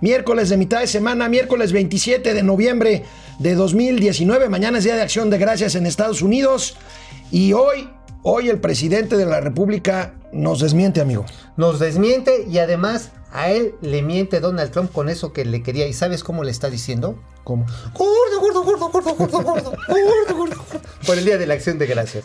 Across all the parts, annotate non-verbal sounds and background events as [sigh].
miércoles de mitad de semana, miércoles 27 de noviembre de 2019. Mañana es Día de Acción de Gracias en Estados Unidos. Y hoy, hoy el presidente de la República nos desmiente, amigo. Nos desmiente y además a él le miente Donald Trump con eso que le quería. ¿Y sabes cómo le está diciendo? ¿Cómo? Gordo, gordo, gordo, gordo, gordo, gordo, gordo, gordo. [laughs] Por el Día de la Acción de Gracias.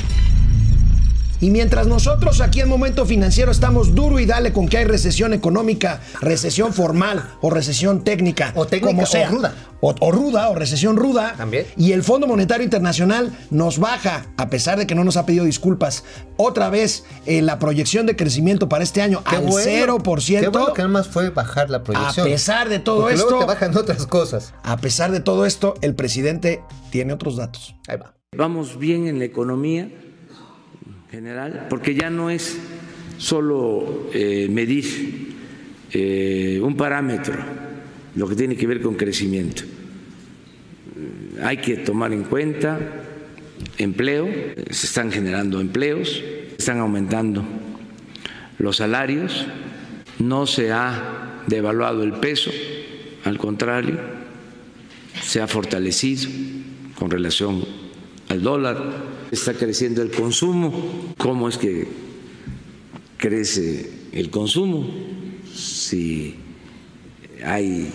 Y mientras nosotros aquí en Momento Financiero estamos duro y dale con que hay recesión económica, recesión formal o recesión técnica, O técnica como o ruda. o, o ruda o recesión ruda, También. y el Fondo Monetario Internacional nos baja, a pesar de que no nos ha pedido disculpas, otra vez eh, la proyección de crecimiento para este año Qué al bueno. 0%, Qué bueno que nada más fue bajar la a proyección. pesar de todo Porque luego esto, te bajan otras cosas. a pesar de todo esto, el presidente tiene otros datos. Ahí va. Vamos bien en la economía general, porque ya no es solo eh, medir eh, un parámetro, lo que tiene que ver con crecimiento. Eh, Hay que tomar en cuenta empleo, se están generando empleos, están aumentando los salarios, no se ha devaluado el peso, al contrario, se ha fortalecido con relación al dólar, está creciendo el consumo. ¿Cómo es que crece el consumo si hay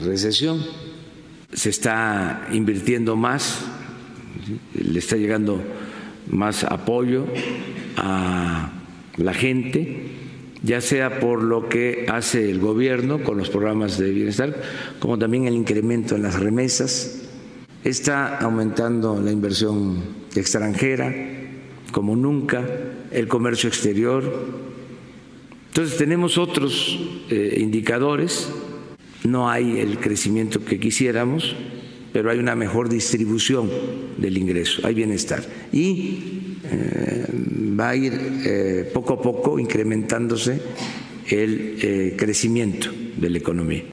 recesión? Se está invirtiendo más, le está llegando más apoyo a la gente, ya sea por lo que hace el gobierno con los programas de bienestar, como también el incremento en las remesas. Está aumentando la inversión extranjera como nunca, el comercio exterior. Entonces tenemos otros eh, indicadores, no hay el crecimiento que quisiéramos, pero hay una mejor distribución del ingreso, hay bienestar. Y eh, va a ir eh, poco a poco incrementándose el eh, crecimiento de la economía.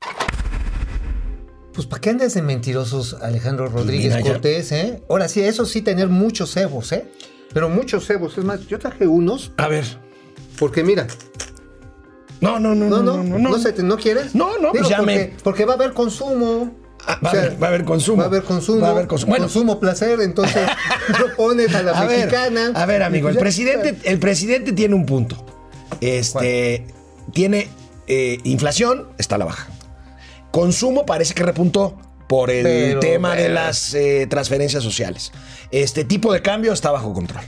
Pues ¿para qué andas de mentirosos, Alejandro Rodríguez mira, ya- Cortés, eh? Ahora sí, eso sí, tener muchos cebos, ¿eh? Pero muchos cebos. Es más, yo traje unos A ver. porque mira, No, no, no, no, no, no, no, no. no, se te- ¿no quieres? No, no, pues ya porque, me- porque va a haber consumo. Ah, va, O sea, a haber, va a haber consumo. Va a haber consumo. Va a haber consumo. Bueno, Consumo placer, entonces [laughs] lo pones a la a ver, mexicana. a ver, amigo, Y el presidente, el presidente tiene un punto. Este tiene eh, inflación, está a la baja. Consumo parece que repuntó por el Pero, tema de las eh, transferencias sociales. Este tipo de cambio está bajo control.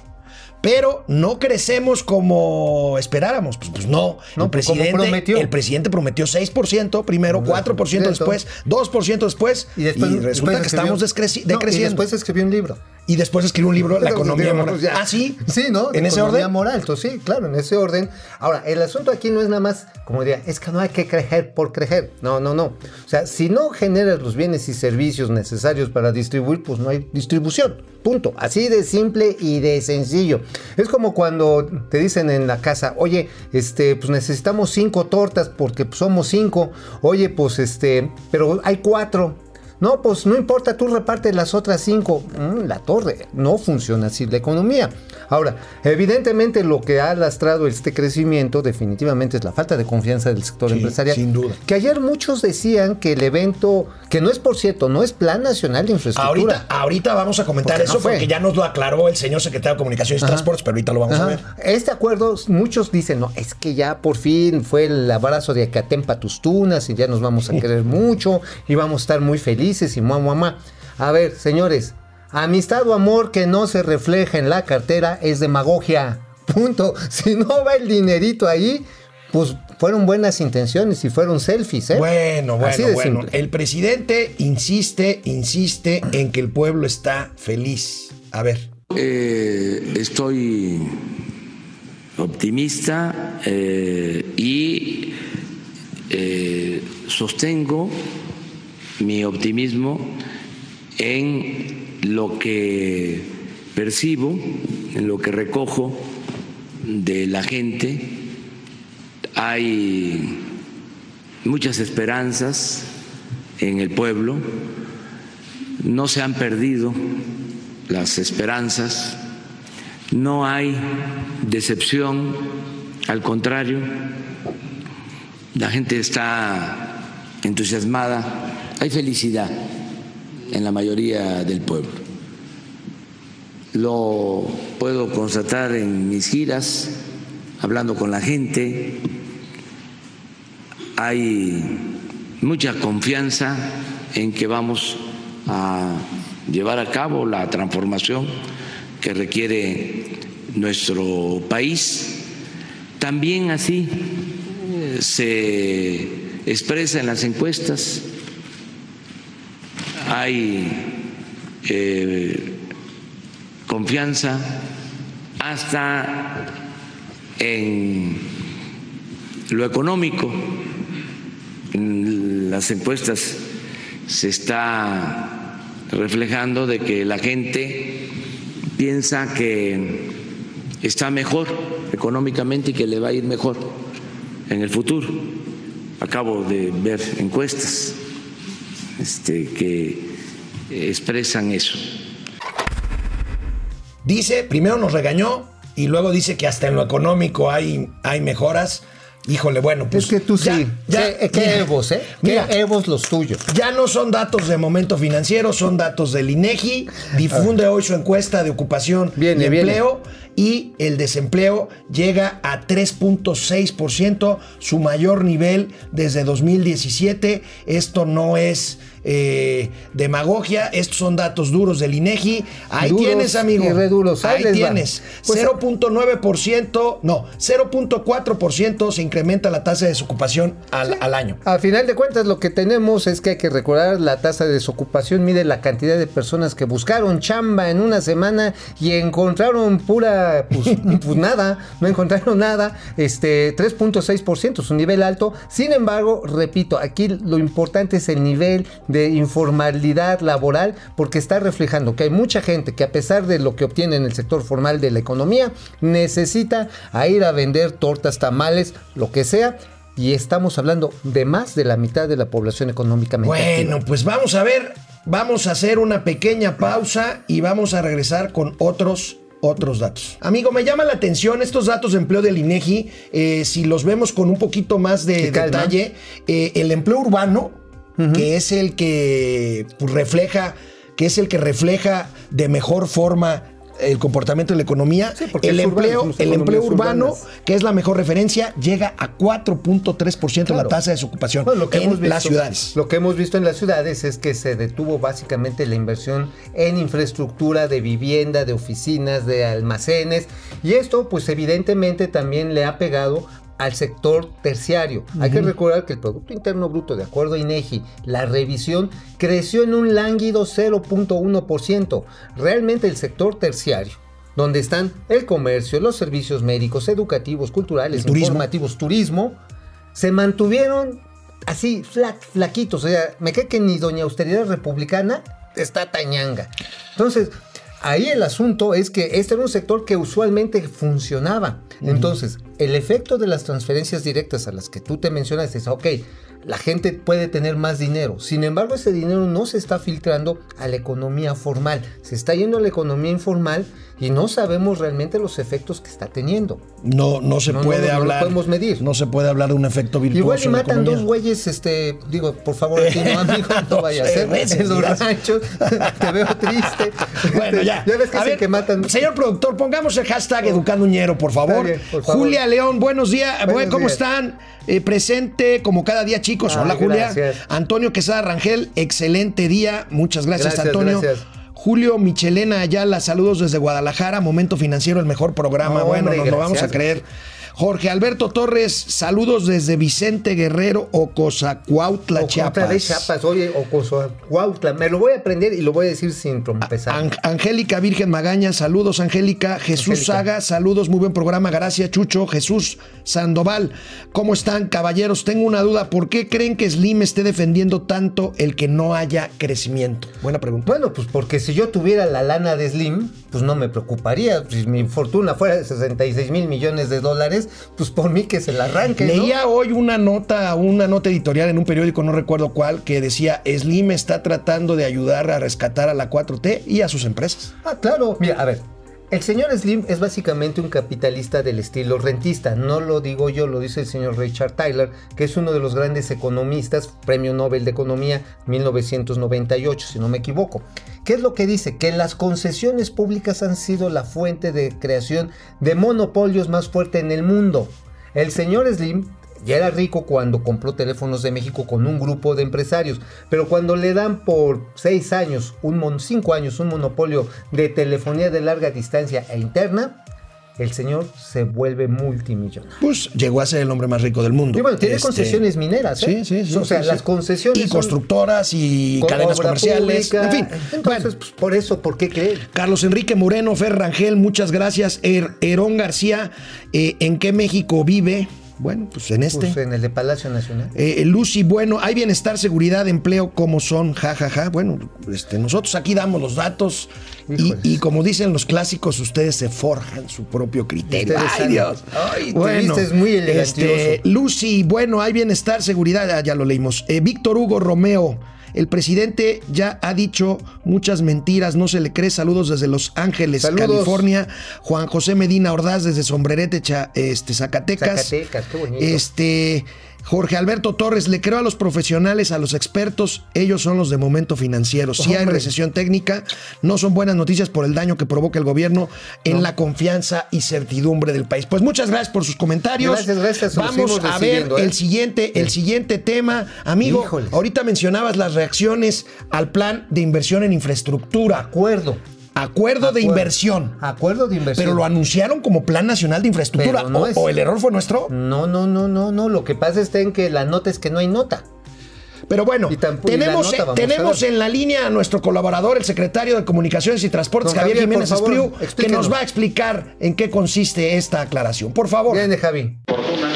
Pero no crecemos como esperáramos. Pues, pues no. No, el, presidente, prometió. el presidente prometió 6% primero, 4% después, 2% después. Y después resulta después que escribió- estamos No, decreciendo. y después escribió un libro. Y después escribió un libro, La economía moral. ya. Ah, sí. Sí, ¿no? ¿En ese Economía orden? moral, entonces sí, claro, en ese orden. Ahora, el asunto aquí no es nada más, como diría, es que no hay que crecer por crecer. No, no, no. O sea, si no generas los bienes y servicios necesarios para distribuir, pues no hay distribución. Punto. Así de simple y de sencillo. Es como cuando te dicen en la casa, oye, este, pues necesitamos cinco tortas porque pues, somos cinco. Oye, pues este, pero hay cuatro. No, pues no importa, tú repartes las otras cinco. Mm, la torre, no funciona así la economía. Ahora, evidentemente lo que ha lastrado este crecimiento definitivamente es la falta de confianza del sector Sí, empresarial. sin duda. Que ayer muchos decían que el evento, que no es por cierto, no es Plan Nacional de Infraestructura. Ahorita, ahorita vamos a comentar Porque eso porque ya nos lo aclaró el señor secretario de Comunicaciones y Ajá. Transportes, pero ahorita lo vamos a ver. Este acuerdo, muchos dicen, no, es que ya por fin fue el abrazo de Acatempa tus tunas y ya nos vamos a querer [laughs] mucho y vamos a estar muy felices y mamá, mamá. A ver, señores, amistad o amor que no se refleja en la cartera es demagogia. [laughs] Punto. Si no va el dinerito ahí, pues fueron buenas intenciones y fueron selfies, ¿eh? Bueno, Así bueno, de bueno. simple. El presidente insiste, insiste en que el pueblo está feliz. A ver. Eh, estoy optimista eh, y eh, sostengo mi optimismo en lo que percibo, en lo que recojo de la gente. Hay muchas esperanzas en el pueblo, no se han perdido las esperanzas, no hay decepción, al contrario, la gente está entusiasmada, hay felicidad en la mayoría del pueblo. Lo puedo constatar en mis giras, hablando con la gente, hay mucha confianza en que vamos a llevar a cabo la transformación que requiere nuestro país. También así se expresa en las encuestas. Hay eh, confianza hasta en lo económico. En las encuestas se está reflejando de que la gente piensa que está mejor económicamente y que le va a ir mejor en el futuro. Acabo de ver encuestas este, que expresan eso. Dice, primero nos regañó y luego dice que hasta en lo económico hay, hay mejoras. Híjole, bueno, pues. es que tú ya- sí. ya- ¿Qué, qué mira, Evos, eh? Mira, ¿Qué Evos los tuyos? Ya no son datos de momento financiero, son datos del INEGI. Difunde hoy su encuesta de ocupación Viene, y viene. empleo y el desempleo llega a 3.6%, su mayor nivel desde 2017. Esto no es eh, demagogia, estos son datos duros del INEGI. Ahí Duros tienes, amigo. y duros. Ahí tienes. Pues, 0.9%, no, 0.4% se incrementa la tasa de desocupación al, al año. A final de cuentas, lo que tenemos es que hay que recordar la tasa de desocupación, mide la cantidad de personas que buscaron chamba en una semana y encontraron pura, pues, [laughs] pues nada, no encontraron nada, este 3.6%, es un nivel alto. Sin embargo, repito, aquí lo importante es el nivel de informalidad laboral, porque está reflejando que hay mucha gente que a pesar de lo que obtiene en el sector formal de la economía, necesita a ir a vender tortas, tamales, lo que sea, y estamos hablando de más de la mitad de la población económicamente Bueno, activa. pues vamos a ver, vamos a hacer una pequeña pausa y vamos a regresar con otros otros datos. Amigo, me llama la atención estos datos de empleo del INEGI, eh, si los vemos con un poquito más de detalle, eh, el empleo urbano, que es el que pues, refleja, que es el que refleja de mejor forma el comportamiento de la economía, Sí, porque el urbano, empleo, somos el empleo urbano, urbanas. que es la mejor referencia, llega a 4.3% la Claro. tasa de desocupación Bueno, lo que en hemos visto, las ciudades. Lo que hemos visto en las ciudades es que se detuvo básicamente la inversión en infraestructura de vivienda, de oficinas, de almacenes. Y esto, pues evidentemente también le ha pegado al sector terciario. Hay que recordar que el Producto Interno Bruto, de acuerdo a INEGI, la revisión creció en un lánguido 0.1%. Realmente el sector terciario, donde están el comercio, los servicios médicos, educativos, culturales, turismo. informativos, turismo, se mantuvieron así, fla- flaquitos. O sea, me cree que ni Doña Austeridad Republicana está tañanga. Entonces, ahí el asunto es que este era un sector que usualmente funcionaba. Entonces, el efecto de las transferencias directas a las que tú te mencionas es, ok, la gente puede tener más dinero. Sin embargo, ese dinero no se está filtrando a la economía formal. Se está yendo a la economía informal y no sabemos realmente los efectos que está teniendo. No, no se No, no, puede no, no lo hablar. podemos medir. No se puede hablar de un efecto virtuoso. Igual y matan dos güeyes, este, digo, por favor, aquí no, [laughs] amigo, no vaya a ser. En los ranchos, te veo triste. [laughs] Bueno, ya. Ya ves que A ver, que matan. Señor productor, pongamos el hashtag Educando Ñero, por favor. Está bien, por favor. Julia León, buenos días. Buenos ¿Cómo días. están? Eh, presente como cada día, chicos. Ay, Hola, Julia. Antonio Quesada Rangel, excelente día. Muchas gracias, Gracias, Antonio. gracias. Julio Michelena Ayala, saludos desde Guadalajara. Momento financiero, el mejor programa. No, bueno, hombre, nos lo vamos a creer. Jorge Alberto Torres, saludos desde Vicente Guerrero, Ocosacuautla, Ocosacuautla de Chiapas. Chiapas, oye, Ocosacuautla. Me lo voy a aprender y lo voy a decir sin trompezar. Ang- Angélica Virgen Magaña, saludos Angélica. Jesús Angélica. Saga, saludos, muy buen programa. Gracias, Chucho. Jesús Sandoval, ¿cómo están, caballeros? Tengo una duda. ¿Por qué creen que Slim esté defendiendo tanto el que no haya crecimiento? Buena pregunta. Bueno, pues porque si yo tuviera la lana de Slim, pues no me preocuparía. Si mi fortuna fuera de 66 mil millones de dólares, pues por mí que se la arranque. ¿no? Leía hoy una nota, una nota editorial en un periódico, no recuerdo cuál, que decía Slim está tratando de ayudar a rescatar a la 4T y a sus empresas. Ah, claro. Mira, a ver. El señor Slim es básicamente un capitalista del estilo rentista. No lo digo yo, lo dice el señor Richard Tyler, que es uno de los grandes economistas, premio Nobel de Economía 1998, si no me equivoco. ¿Qué es lo que dice? Que las concesiones públicas han sido la fuente de creación de monopolios más fuerte en el mundo. El señor Slim ya era rico cuando compró teléfonos de México con un grupo de empresarios, pero cuando le dan por seis años, un mon- cinco años, un monopolio de telefonía de larga distancia e interna, el señor se vuelve multimillonario. Pues llegó a ser el hombre más rico del mundo. Y bueno, tiene Este, concesiones mineras, ¿eh? Sí, sí, sí. O sea, sí, las concesiones Y son constructoras y cadenas comerciales. pública. En fin. Entonces, Bueno, pues, por eso, ¿por qué creer? Carlos Enrique Moreno, Fer Rangel, muchas gracias. Er- Herón García, eh, ¿en qué México vive? Bueno, pues en este. Pues en el de Palacio Nacional. Eh, Lucy, bueno, hay bienestar, seguridad, empleo, ¿cómo son? Ja, ja, ja. Bueno, este, nosotros aquí damos los datos y, como dicen los clásicos, ustedes se forjan su propio criterio. Ustedes Ay. Dios. Ay, te vistes muy elegantioso. este, Lucy, bueno, hay bienestar, seguridad, ah, ya lo leímos. Eh, Víctor Hugo Romeo. El presidente ya ha dicho muchas mentiras, no se le cree. Saludos desde Los Ángeles, Saludos. California. Juan José Medina Ordaz desde Sombrerete, este, Zacatecas. Zacatecas, qué bonito. Este. Jorge Alberto Torres, le creo a los profesionales, a los expertos, ellos son los de momento financiero. Si hay recesión técnica, no son buenas noticias por el daño que provoca el gobierno en la confianza y certidumbre del país. Pues muchas gracias por sus comentarios. Gracias, gracias, Vamos a ver ¿eh? el siguiente, el siguiente tema. Amigo, ahorita mencionabas las reacciones al plan de inversión en infraestructura. Acuerdo. Acuerdo de inversión. Acuerdo de inversión. Pero lo anunciaron como Plan Nacional de Infraestructura. No o, es- o el error fue nuestro. No, no, no, no, no. Lo que pasa está en que la nota es que no hay nota. Pero bueno, tenemos, nota, tenemos en la línea a nuestro colaborador, el secretario de Comunicaciones y Transportes, Javier, Javier, Jiménez favor, Espriu, que nos va a explicar en qué consiste esta aclaración. Por favor. Viene Javi. fortuna,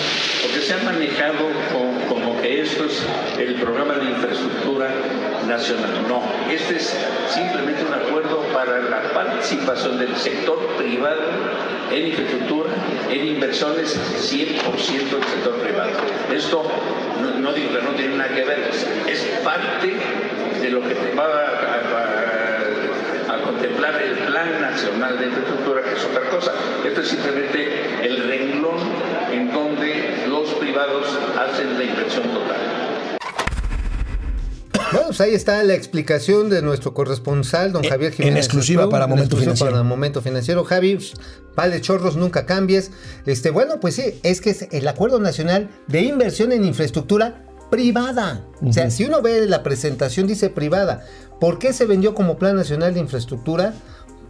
porque se ha manejado co- como que esto es el programa de infraestructura nacional. No, este es simplemente un acuerdo para la participación del sector privado en infraestructura, en inversiones 100% del sector privado. Esto no, digo que no tiene nada que ver, es, parte de lo que va a contemplar el Plan Nacional de Infraestructura, que es otra cosa. Esto es simplemente el renglón en donde los privados hacen la inversión total. Bueno, pues ahí está la explicación de nuestro corresponsal, don En- Javier en Jiménez. exclusiva Espriu, para en Momento exclusiva Financiero. Para Momento Financiero. Javi, vale chorros, nunca cambies. Este, bueno, pues sí, es que es el Acuerdo Nacional de Inversión en Infraestructura Privada. O sea, si uno ve la presentación, dice privada. ¿Por qué se vendió como Plan Nacional de Infraestructura?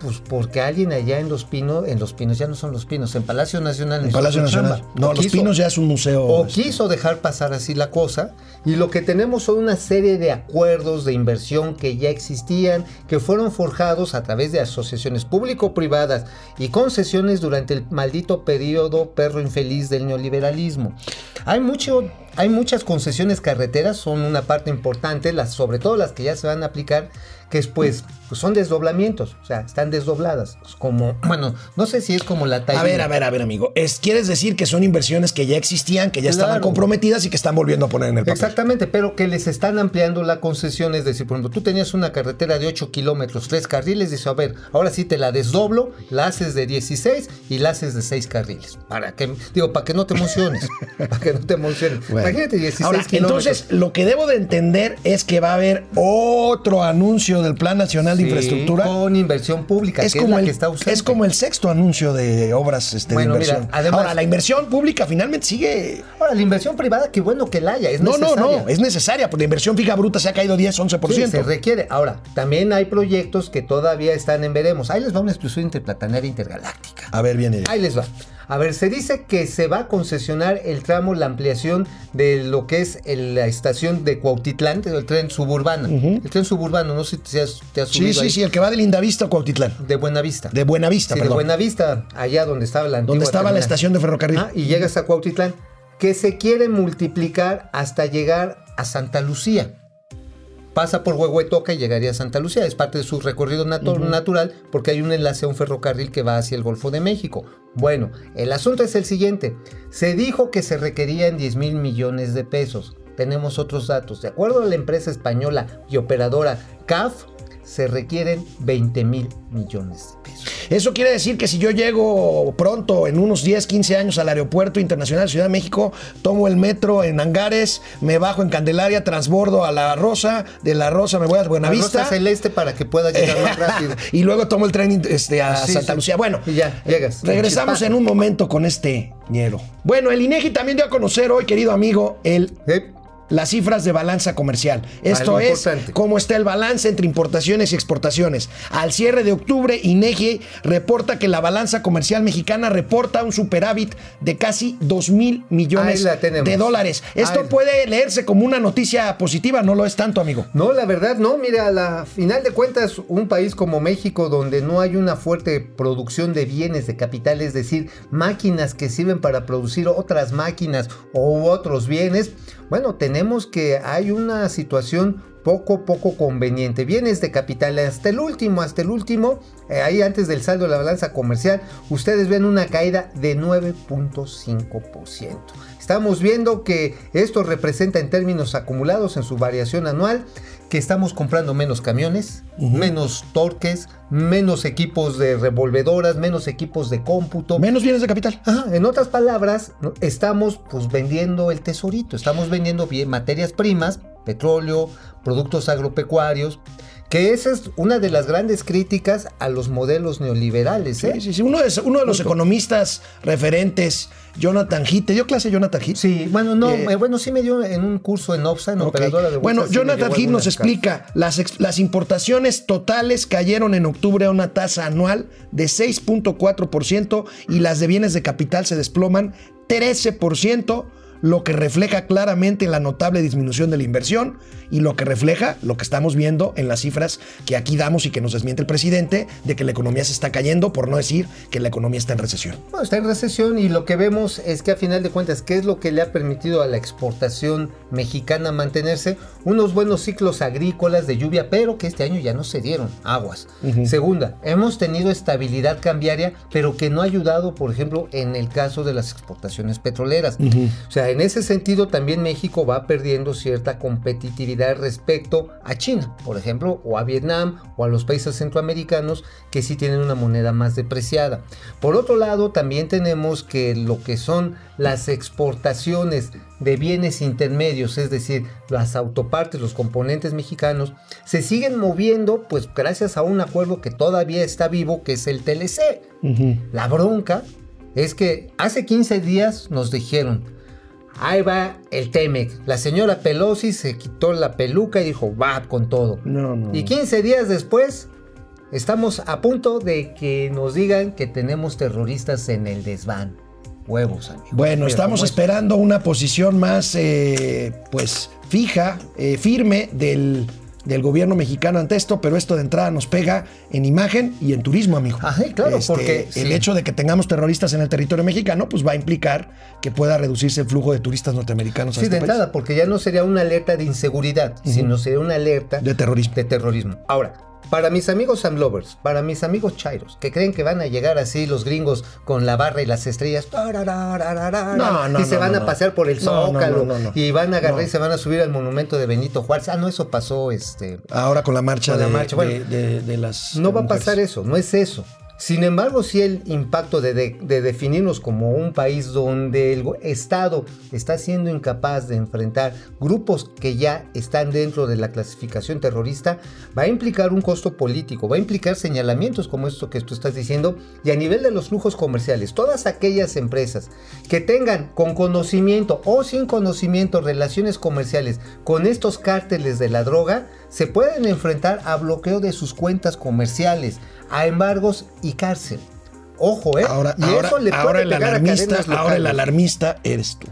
Pues porque alguien allá en Los Pinos, en Los Pinos, ya no son Los Pinos, en Palacio Nacional. En Palacio Nacional. chamba. No, O Los quiso- Pinos ya es un museo. o quiso dejar pasar así la cosa y lo que tenemos son una serie de acuerdos de inversión que ya existían, que fueron forjados a través de asociaciones público-privadas y concesiones durante el maldito periodo perro infeliz del neoliberalismo. Hay mucho hay muchas concesiones carreteras, son una parte importante, las, sobre todo las que ya se van a aplicar, que es pues, pues son desdoblamientos, o sea, están desdobladas, como, bueno, no sé si es como la A talla. ver, a ver, a ver, amigo. Es, ¿Quieres decir que son inversiones que ya existían, que ya estaban comprometidas y que están volviendo a poner en el papel? Exactamente, pero que les están ampliando la concesión. Es decir, por ejemplo, tú tenías una carretera de 8 kilómetros, 3 carriles, dices, a ver, ahora sí te la desdoblo, la haces de 16 y la haces de 6 carriles. ¿Para que Digo, para que no te emociones. [laughs] para que no te emociones. Bueno. Imagínate 16 Ahora, kilómetros. entonces, lo que debo de entender es que va a haber otro anuncio del Plan Nacional de Infraestructura. Con inversión pública, Es que como, es la el, que está ausente. es como el sexto anuncio de obras este, Bueno, de mira, inversión. además- Ahora, la inversión pública finalmente sigue. Ahora, la inversión privada, qué bueno que la haya. Es No, no, no, es necesaria, porque la inversión fija bruta se ha caído 10, 11%. Sí, se requiere. Ahora, también hay proyectos que todavía están en veremos. Ahí les va una exclusión interplanetaria intergaláctica. A ver, viene. Ahí les va. A ver, se dice que se va a concesionar el tramo, la ampliación de lo que es el- la estación de Cuautitlán, el tren suburbano. El tren suburbano, no sé si te has, te has Sí, subido sí, ahí. sí, el que va de Lindavista a Cuautitlán. De Buenavista. De Buenavista, Sí, de perdón. Buenavista, allá donde estaba la antigua Donde estaba la estación de ferrocarril. Ah, y llegas a Cuautitlán, que se quiere multiplicar hasta llegar a Santa Lucía. Pasa por Huehuetoca y llegaría a Santa Lucía. Es parte de su recorrido natu- natural porque hay un enlace a un ferrocarril que va hacia el Golfo de México. Bueno, el asunto es el siguiente. Se dijo que se requerían 10 mil millones de pesos. Tenemos otros datos. De acuerdo a la empresa española y operadora CAF, se requieren 20 mil millones de pesos. Eso quiere decir que si yo llego pronto, en unos 10, 15 años, al Aeropuerto Internacional de Ciudad de México, tomo el metro en Angares, me bajo en Candelaria, transbordo a La Rosa, de La Rosa me voy a La Buenavista. rosa celeste para que pueda llegar más [laughs] rápido. y luego tomo el tren este, a Sí, Santa sí. Lucía. Bueno, Y ya, llegas. regresamos en un momento con este ñero. Bueno, el INEGI también dio a conocer hoy, querido amigo, el Eh, las cifras de balanza comercial. Esto Algo es importante. cómo está el balance entre importaciones y exportaciones. Al cierre de octubre, INEGI reporta que la balanza comercial mexicana reporta un superávit de casi 2 mil millones de dólares. Esto Ahí. puede leerse como una noticia positiva, no lo es tanto, amigo. No, la verdad no. Mira, a la final de cuentas, un país como México, donde no hay una fuerte producción de bienes, de capital, es decir, máquinas que sirven para producir otras máquinas o otros bienes, bueno, tenemos que hay una situación poco, poco conveniente. Bienes de capital hasta el último, hasta el último, eh, ahí antes del saldo de la balanza comercial, ustedes ven una caída de 9.5%. Estamos viendo que esto representa en términos acumulados en su variación anual que estamos comprando menos camiones, menos torques, menos equipos de revolvedoras, menos equipos de cómputo. Menos bienes de capital. Ajá, en otras palabras, estamos pues vendiendo el tesorito, estamos vendiendo bien materias primas, petróleo, productos agropecuarios, que esa es una de las grandes críticas a los modelos neoliberales. ¿eh? Sí, sí, sí. Uno de, uno de los economistas referentes, Jonathan Heath, ¿te dio clase Jonathan Heath? Sí, bueno, no, Eh, eh, bueno, sí me dio en un curso en OPSA, en Ok. operadora de Bueno, sí Jonathan Heath nos explica, las, ex- las importaciones totales cayeron en octubre a una tasa anual de 6.4% y las de bienes de capital se desploman 13%, lo que refleja claramente la notable disminución de la inversión y lo que refleja lo que estamos viendo en las cifras que aquí damos y que nos desmiente el presidente de que la economía se está cayendo, por no decir que la economía está en recesión. Bueno, está en recesión y lo que vemos es que a final de cuentas, ¿qué es lo que le ha permitido a la exportación mexicana mantenerse? Unos buenos ciclos agrícolas de lluvia, pero que este año ya no se dieron aguas. Segunda, hemos tenido estabilidad cambiaria, pero que no ha ayudado, por ejemplo, en el caso de las exportaciones petroleras. O sea, en ese sentido también México va perdiendo cierta competitividad respecto a China, por ejemplo, o a Vietnam o a los países centroamericanos que sí tienen una moneda más depreciada. Por otro lado, también tenemos que lo que son las exportaciones de bienes intermedios, es decir, las autopartes, los componentes mexicanos, se siguen moviendo pues gracias a un acuerdo que todavía está vivo, que es el TLC. La bronca es que hace 15 días nos dijeron, ahí va el TEMEC. La señora Pelosi se quitó la peluca y dijo, va con todo. No, no, Y no. 15 días después, estamos a punto de que nos digan que tenemos terroristas en el desván. Huevos, amigos. Bueno, estamos esperando una posición más, eh, pues, fija, eh, firme del, del gobierno mexicano ante esto, pero esto de entrada nos pega en imagen y en turismo, amigo. Este, Ajá, claro, porque el sí. hecho de que tengamos terroristas en el territorio mexicano, pues va a implicar que pueda reducirse el flujo de turistas norteamericanos a Sí, este de país. entrada, porque ya no sería una alerta de inseguridad, sino sería una alerta De terrorismo. de terrorismo. Ahora, para mis amigos Sam Lovers, para mis amigos Chairos, que creen que van a llegar así los gringos con la barra y las estrellas, tararararara, No, no, y se van a pasear por el Zócalo, y van a agarrar y se van a subir al monumento de Benito Juárez. Ah, no, eso pasó, este... Ahora con la marcha, Con la de, marcha, bueno. de- de- de las No va a pasar eso, no es eso. Sin embargo, sí el impacto de, de- de definirnos como un país donde el Estado está siendo incapaz de enfrentar grupos que ya están dentro de la clasificación terrorista, va a implicar un costo político, va a implicar señalamientos como esto que tú estás diciendo, y a nivel de los flujos comerciales, todas aquellas empresas que tengan con conocimiento o sin conocimiento relaciones comerciales con estos cárteles de la droga, se pueden enfrentar a bloqueo de sus cuentas comerciales, a embargos y cárcel. Ojo, ¿eh? Ahora, y ahora, eso le puede ahora el alarmista, ahora el alarmista eres tú.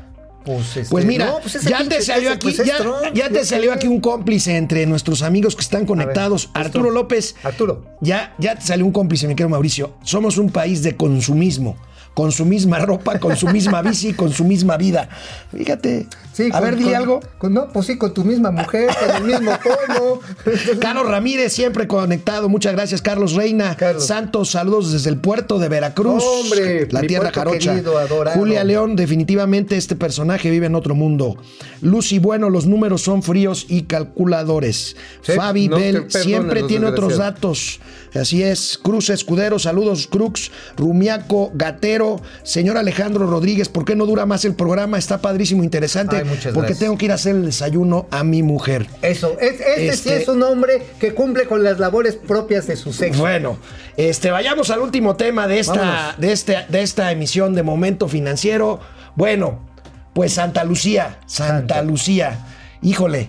Pues, este, Pues mira, no, pues ya te salió aquí, pues ya, Trump, ya te salió aquí un cómplice entre nuestros amigos que están conectados. Ver, Arturo esto- López. Arturo. Ya, ya te salió un cómplice, mi querido Mauricio. Somos un país de consumismo. con su misma ropa, con su misma [laughs] bici, con su misma vida. Fíjate. Sí, a con- ver, di con- algo. con- no, pues sí, con tu misma mujer, con el mismo tono. [laughs] Carlos Ramírez, siempre conectado. Muchas gracias, Carlos Reina. Carlos. Santos, saludos desde el puerto de Veracruz. Hombre, la tierra jarocha. querido. Julia León, definitivamente este personaje vive en otro mundo. Lucy, bueno, los números son fríos y calculadores. Sí, Fabi no Bell siempre tiene otros datos. Así es. Cruz Escudero, saludos, Crux. Rumiaco, Gatero. Señor Alejandro Rodríguez, ¿por qué no dura más el programa? Está padrísimo, interesante. Ay, porque gracias. tengo que ir a hacer el desayuno a mi mujer. Eso, es- este, sí Este- es un hombre que cumple con las labores propias de su sexo. Bueno, este, vayamos al último tema de esta, de, este, de esta emisión de Momento Financiero. Bueno, pues Santa Lucía, Santa, Santa. Lucía. Híjole,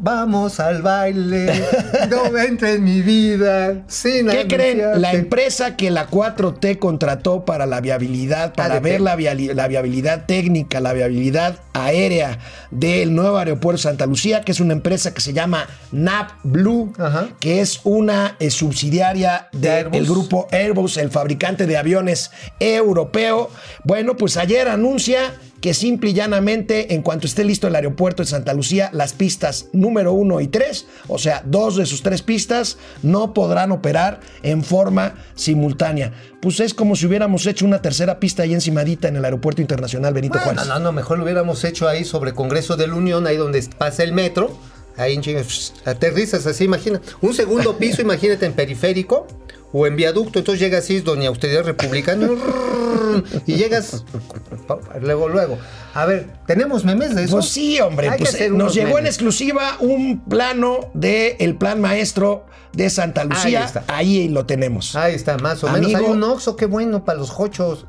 Vamos al baile, [laughs] no entra en mi vida. Sin ¿qué creen? La empresa que la 4T contrató para la viabilidad, para ADP. ver la viabilidad técnica, la viabilidad aérea del nuevo aeropuerto Santa Lucía, que es una empresa que se llama NAP Blue, Ajá. que es una eh, subsidiaria De del grupo Airbus, el fabricante de aviones europeo. Bueno, pues ayer anuncia que simple y llanamente, en cuanto esté listo el aeropuerto de Santa Lucía, las pistas número uno y tres, o sea, dos de sus tres pistas, no podrán operar en forma simultánea. Pues es como si hubiéramos hecho una tercera pista ahí encimadita en el Aeropuerto Internacional Benito Bueno, Juárez. no, no, mejor lo hubiéramos hecho ahí sobre Congreso de la Unión, ahí donde pasa el metro. Ahí en aterrizas así, imagina. Un segundo piso, imagínate en periférico o en viaducto. Entonces llega así, doña austeridad republicana. y llegas luego, luego. A ver, ¿tenemos memes de eso? Pues sí, hombre, pues eh, nos llegó en exclusiva un plano del plan maestro de Santa Lucía. está. Ahí lo tenemos. Ahí está, más o menos. Hay un Oxxo, qué bueno para los jochos.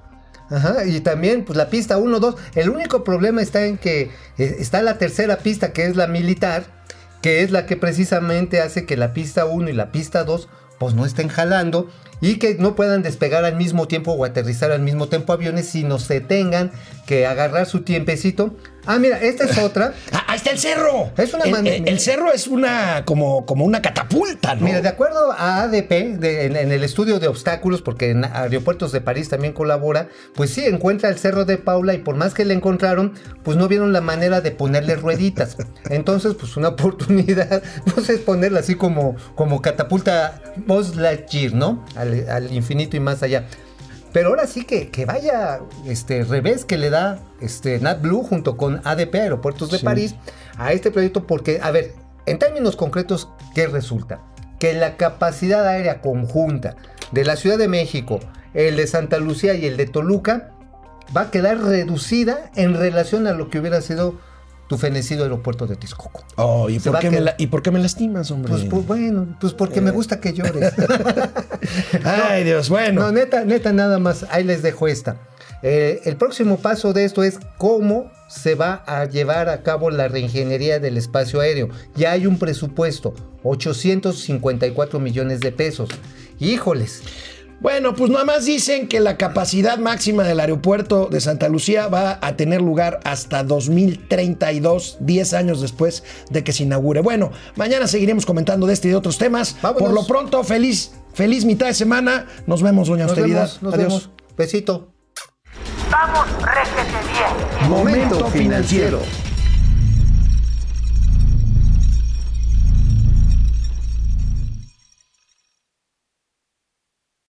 Ajá, y también, pues la pista 1, 2. El único problema está en que eh, está la tercera pista, que es la militar, que es la que precisamente hace que la pista 1 y la pista 2, pues no estén jalando y que no puedan despegar al mismo tiempo o aterrizar al mismo tiempo aviones, sino se tengan que agarrar su tiempecito. Ah, mira, esta es otra. [laughs] Ah, ahí está el cerro. Es una el, el- el cerro es una como, como una catapulta, ¿no? Mira, de acuerdo a ADP, de- en, en el estudio de obstáculos, porque en Aeropuertos de París también colabora, pues sí, encuentra el Cerro de Paula y por más que le encontraron, pues no vieron la manera de ponerle rueditas. [laughs] Entonces, pues una oportunidad, [laughs] pues es ponerla así como, como catapulta Buzz Lightyear, ¿no? Al, al infinito y más allá. Pero ahora sí que, que vaya este revés que le da este NatBlue junto con ADP Aeropuertos de París a este proyecto porque, a ver, en términos concretos, ¿qué resulta? Que la capacidad aérea conjunta de la Ciudad de México, el de Santa Lucía y el de Toluca va a quedar reducida en relación a lo que hubiera sido tu fenecido aeropuerto de Texcoco. Oh, ¿y, por qué me la- ¿Y por qué me lastimas, hombre? Pues, pues, bueno, pues porque me gusta que llores. [laughs] Ay, Dios, bueno. No, neta, neta, nada más. Ahí les dejo esta. Eh, el próximo paso de esto es cómo se va a llevar a cabo la reingeniería del espacio aéreo. Ya hay un presupuesto, 854 millones de pesos. Híjoles. Bueno, pues nada más dicen que la capacidad máxima del aeropuerto de Santa Lucía va a tener lugar hasta 2032, 10 años después de que se inaugure. Bueno, mañana seguiremos comentando de este y de otros temas. Vámonos. Por lo pronto, feliz, feliz mitad de semana. Nos vemos, doña Nos Austeridad. vemos, nos Adiós. vemos. Besito. Vamos, réjete bien. Momento financiero.